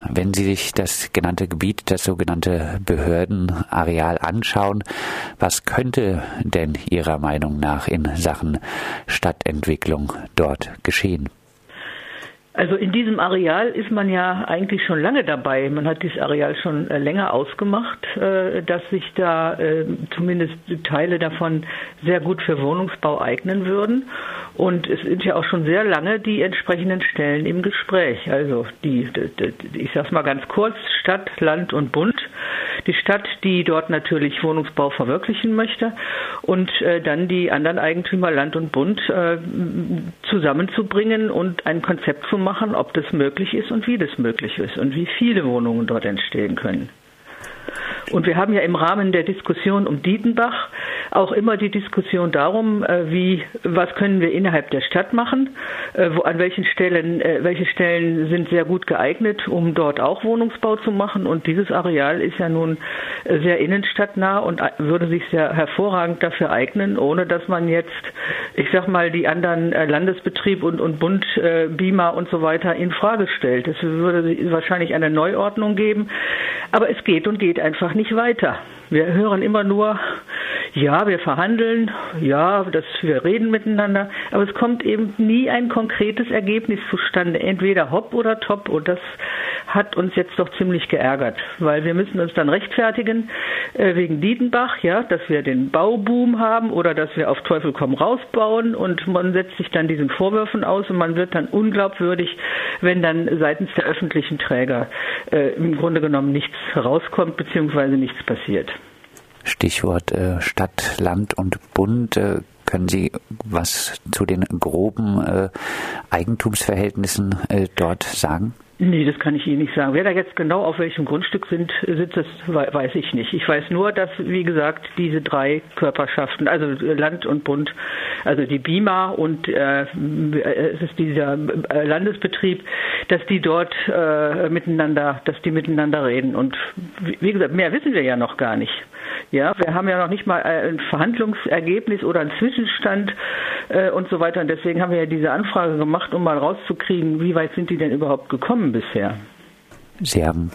Wenn Sie sich das genannte Gebiet, das sogenannte Behördenareal anschauen, was könnte denn Ihrer Meinung nach in Sachen Stadtentwicklung dort geschehen? Also in diesem Areal ist man ja eigentlich schon lange dabei. Man hat dieses Areal schon äh, länger ausgemacht, äh, dass sich da äh, zumindest Teile davon sehr gut für Wohnungsbau eignen würden. Und es sind ja auch schon sehr lange die entsprechenden Stellen im Gespräch. Also die, ich sag's mal ganz kurz, Stadt, Land und Bund. Die Stadt, die dort natürlich Wohnungsbau verwirklichen möchte und dann die anderen Eigentümer, Land und Bund, zusammenzubringen und ein Konzept zu machen machen, ob das möglich ist und wie das möglich ist und wie viele Wohnungen dort entstehen können. Und wir haben ja im Rahmen der Diskussion um Dietenbach auch immer die Diskussion darum, äh, wie, was können wir innerhalb der Stadt machen, äh, wo, an welchen Stellen, äh, welche Stellen sind sehr gut geeignet, um dort auch Wohnungsbau zu machen. Und dieses Areal ist ja nun sehr innenstadtnah und würde sich sehr hervorragend dafür eignen, ohne dass man jetzt, ich sag mal, die anderen Landesbetrieb und, und Bund, BIMA und so weiter in Frage stellt. Es würde wahrscheinlich eine Neuordnung geben. Aber es geht und geht einfach nicht weiter. Wir hören immer nur, ja, wir verhandeln, ja, das, wir reden miteinander, aber es kommt eben nie ein konkretes Ergebnis zustande, entweder hopp oder top. Und das hat uns jetzt doch ziemlich geärgert, weil wir müssen uns dann rechtfertigen äh, wegen Dietenbach, ja, dass wir den Bauboom haben oder dass wir auf Teufel komm raus bauen und man setzt sich dann diesen Vorwürfen aus und man wird dann unglaubwürdig, wenn dann seitens der öffentlichen Träger äh, im Grunde genommen nichts rauskommt bzw. nichts passiert. Stichwort äh, Stadt, Land und Bund. Äh, können Sie was zu den groben äh, Eigentumsverhältnissen äh, dort sagen? Nee, das kann ich Ihnen nicht sagen. Wer da jetzt genau auf welchem Grundstück sind, sitzt, das weiß ich nicht. Ich weiß nur, dass, wie gesagt, diese drei Körperschaften, also Land und Bund, also die BIMA und äh, es ist dieser äh, Landesbetrieb, dass die dort äh, miteinander, dass die miteinander reden. Und wie gesagt, mehr wissen wir ja noch gar nicht. Ja, wir haben ja noch nicht mal ein Verhandlungsergebnis oder einen Zwischenstand äh, und so weiter. Und deswegen haben wir ja diese Anfrage gemacht, um mal rauszukriegen, wie weit sind die denn überhaupt gekommen bisher. Sie haben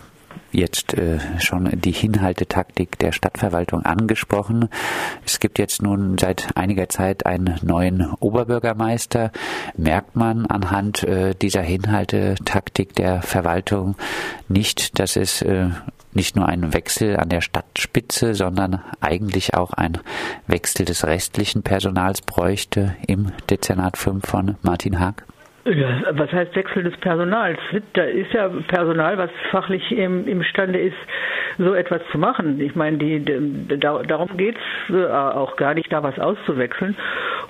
jetzt äh, schon die Hinhaltetaktik der Stadtverwaltung angesprochen. Es gibt jetzt nun seit einiger Zeit einen neuen Oberbürgermeister. Merkt man anhand äh, dieser Hinhaltetaktik der Verwaltung nicht, dass es äh, nicht nur ein Wechsel an der Stadtspitze, sondern eigentlich auch ein Wechsel des restlichen Personals bräuchte im Dezernat 5 von Martin Haag? Ja, was heißt Wechsel des Personals? Da ist ja Personal, was fachlich im, imstande ist, so etwas zu machen. Ich meine, die, die da, darum geht's äh, auch gar nicht, da was auszuwechseln.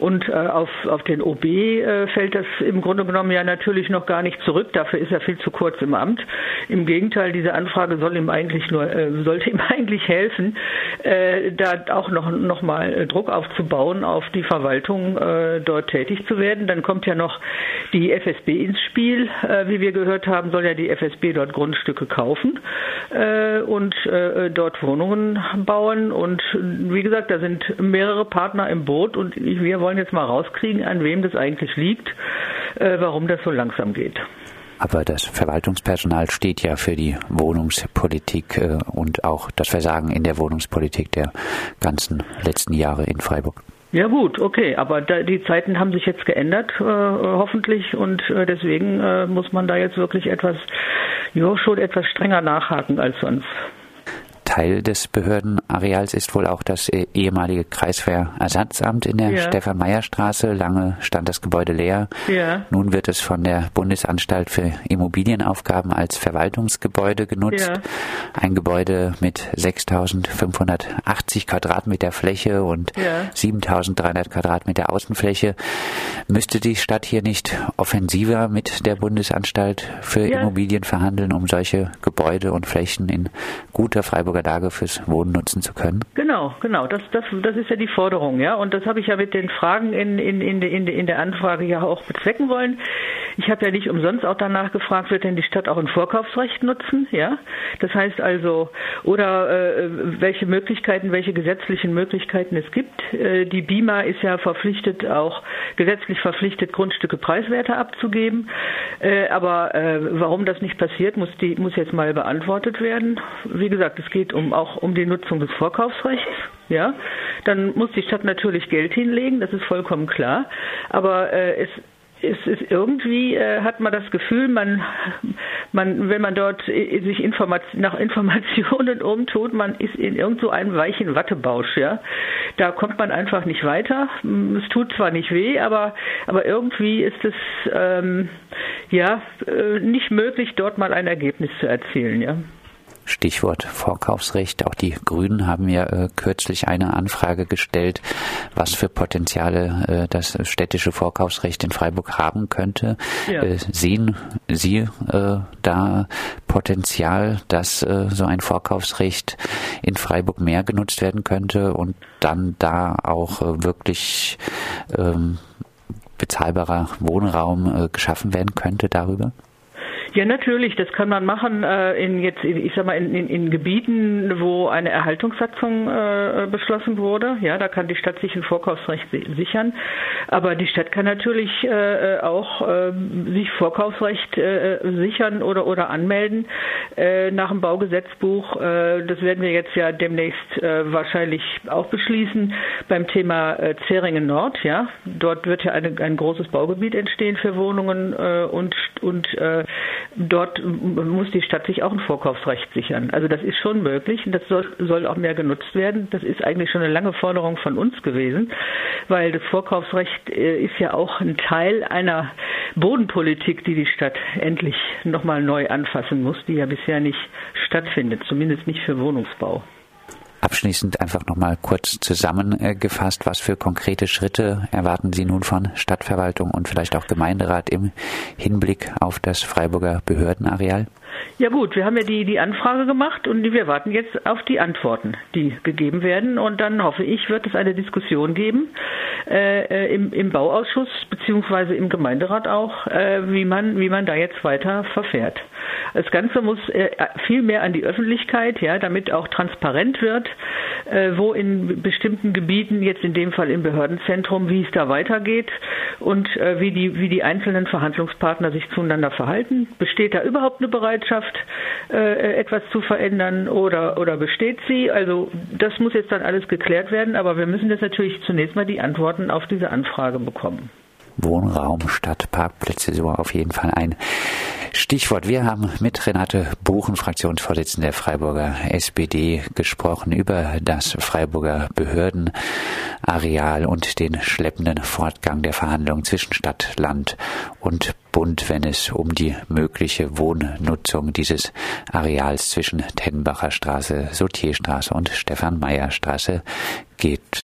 Und äh, auf, auf den OB äh, fällt das im Grunde genommen ja natürlich noch gar nicht zurück. Dafür ist er viel zu kurz im Amt. Im Gegenteil, diese Anfrage soll ihm eigentlich nur, äh, sollte ihm eigentlich helfen, äh, da auch noch, noch mal äh, Druck aufzubauen, auf die Verwaltung äh, dort tätig zu werden. Dann kommt ja noch die FSB ins Spiel. Wie wir gehört haben, soll ja die FSB dort Grundstücke kaufen und dort Wohnungen bauen. Und wie gesagt, da sind mehrere Partner im Boot und wir wollen jetzt mal rauskriegen, an wem das eigentlich liegt, äh, warum das so langsam geht. Aber das Verwaltungspersonal steht ja für die Wohnungspolitik äh, und auch das Versagen in der Wohnungspolitik der ganzen letzten Jahre in Freiburg. Ja gut, okay, aber da, die Zeiten haben sich jetzt geändert, äh, hoffentlich, und äh, deswegen äh, muss man da jetzt wirklich etwas, ja, schon etwas strenger nachhaken als sonst. Teil des Behördenareals ist wohl auch das äh, ehemalige Kreiswehrersatzamt in der ja. Stefan-Meyer-Straße. Lange stand das Gebäude leer. Ja. Nun wird es von der Bundesanstalt für Immobilienaufgaben als Verwaltungsgebäude genutzt. Ja. Ein Gebäude mit 6.580 Quadratmeter Fläche und 7.300 Quadratmeter Außenfläche. Müsste die Stadt hier nicht offensiver mit der Bundesanstalt für Immobilien verhandeln, um solche Gebäude und Flächen in guter Freiburger Lage fürs Wohnen nutzen zu können? Genau, genau. Das, das, das ist ja die Forderung, ja. Und das habe ich ja mit den Fragen in, in, in, in, in der Anfrage ja auch bezwecken wollen. Ich habe ja nicht umsonst auch danach gefragt, wird denn die Stadt auch ein Vorkaufsrecht nutzen, ja? Das heißt also, oder äh, welche Möglichkeiten, welche gesetzlichen Möglichkeiten es gibt. Äh, die BIMA ist ja verpflichtet, auch gesetzlich verpflichtet, Grundstücke preiswerter abzugeben. Äh, aber äh, warum das nicht passiert, muss, die, muss jetzt mal beantwortet werden. Wie gesagt, es geht um, auch um die Nutzung des Vorkaufsrechts. Ja, dann muss die Stadt natürlich Geld hinlegen, das ist vollkommen klar. Aber äh, es es ist irgendwie äh, hat man das Gefühl, man, man, wenn man dort sich Informat nach Informationen umtut, man ist in irgend so einem weichen Wattebausch, ja. Da kommt man einfach nicht weiter. Es tut zwar nicht weh, aber, aber irgendwie ist es ähm, ja äh, nicht möglich, dort mal ein Ergebnis zu erzielen, ja. Stichwort Vorkaufsrecht. Auch die Grünen haben ja äh, kürzlich eine Anfrage gestellt, was für Potenziale äh, das städtische Vorkaufsrecht in Freiburg haben könnte. Ja. Äh, sehen Sie äh, da Potenzial, dass äh, so ein Vorkaufsrecht in Freiburg mehr genutzt werden könnte und dann da auch äh, wirklich ähm, bezahlbarer Wohnraum geschaffen werden könnte darüber? Ja, natürlich, das kann man machen äh, in jetzt, ich sag mal, in, in, in Gebieten, wo eine Erhaltungssatzung äh, beschlossen wurde. Ja, da kann die Stadt sich ein Vorkaufsrecht sichern. Aber die Stadt kann natürlich äh, auch äh, sich Vorkaufsrecht äh, sichern oder oder anmelden äh, nach dem Baugesetzbuch. Äh, das werden wir jetzt ja demnächst äh, wahrscheinlich auch beschließen beim Thema äh, Zeringen Nord. Ja, dort wird ja eine, ein großes Baugebiet entstehen für Wohnungen äh, und und äh, dort muss die Stadt sich auch ein Vorkaufsrecht sichern. Also das ist schon möglich und das soll, soll auch mehr genutzt werden. Das ist eigentlich schon eine lange Forderung von uns gewesen, weil das Vorkaufsrecht äh, ist ja auch ein Teil einer Bodenpolitik, die die Stadt endlich nochmal neu anfassen muss, die ja bisher nicht stattfindet, zumindest nicht für Wohnungsbau. Abschließend einfach nochmal kurz zusammengefasst, was für konkrete Schritte erwarten Sie nun von Stadtverwaltung und vielleicht auch Gemeinderat im Hinblick auf das Freiburger Behördenareal? Ja gut, wir haben ja die, die Anfrage gemacht und wir warten jetzt auf die Antworten, die gegeben werden. Und dann hoffe ich, wird es eine Diskussion geben äh, äh im, im Bauausschuss beziehungsweise im Gemeinderat auch, äh, wie, man, wie man da jetzt weiter verfährt. Das Ganze muss äh, viel mehr an die Öffentlichkeit, ja, damit auch transparent wird, äh, wo in bestimmten Gebieten, jetzt in dem Fall im Behördenzentrum, wie es da weitergeht und äh, wie, die, wie die einzelnen Verhandlungspartner sich zueinander verhalten. Besteht da überhaupt eine Bereitschaft, etwas zu verändern oder, oder besteht sie? Also das muss jetzt dann alles geklärt werden, aber wir müssen jetzt natürlich zunächst mal die Antworten auf diese Anfrage bekommen. Wohnraum statt Parkplätze, so auf jeden Fall ein Stichwort. Wir haben mit Renate Buchen, Fraktionsvorsitzende der Freiburger SPD, gesprochen über das Freiburger Behördenareal und den schleppenden Fortgang der Verhandlungen zwischen Stadt, Land und Bund, wenn es um die mögliche Wohnnutzung dieses Areals zwischen Tenbacher Straße, Sotierstraße und Stefan Meyer Straße geht.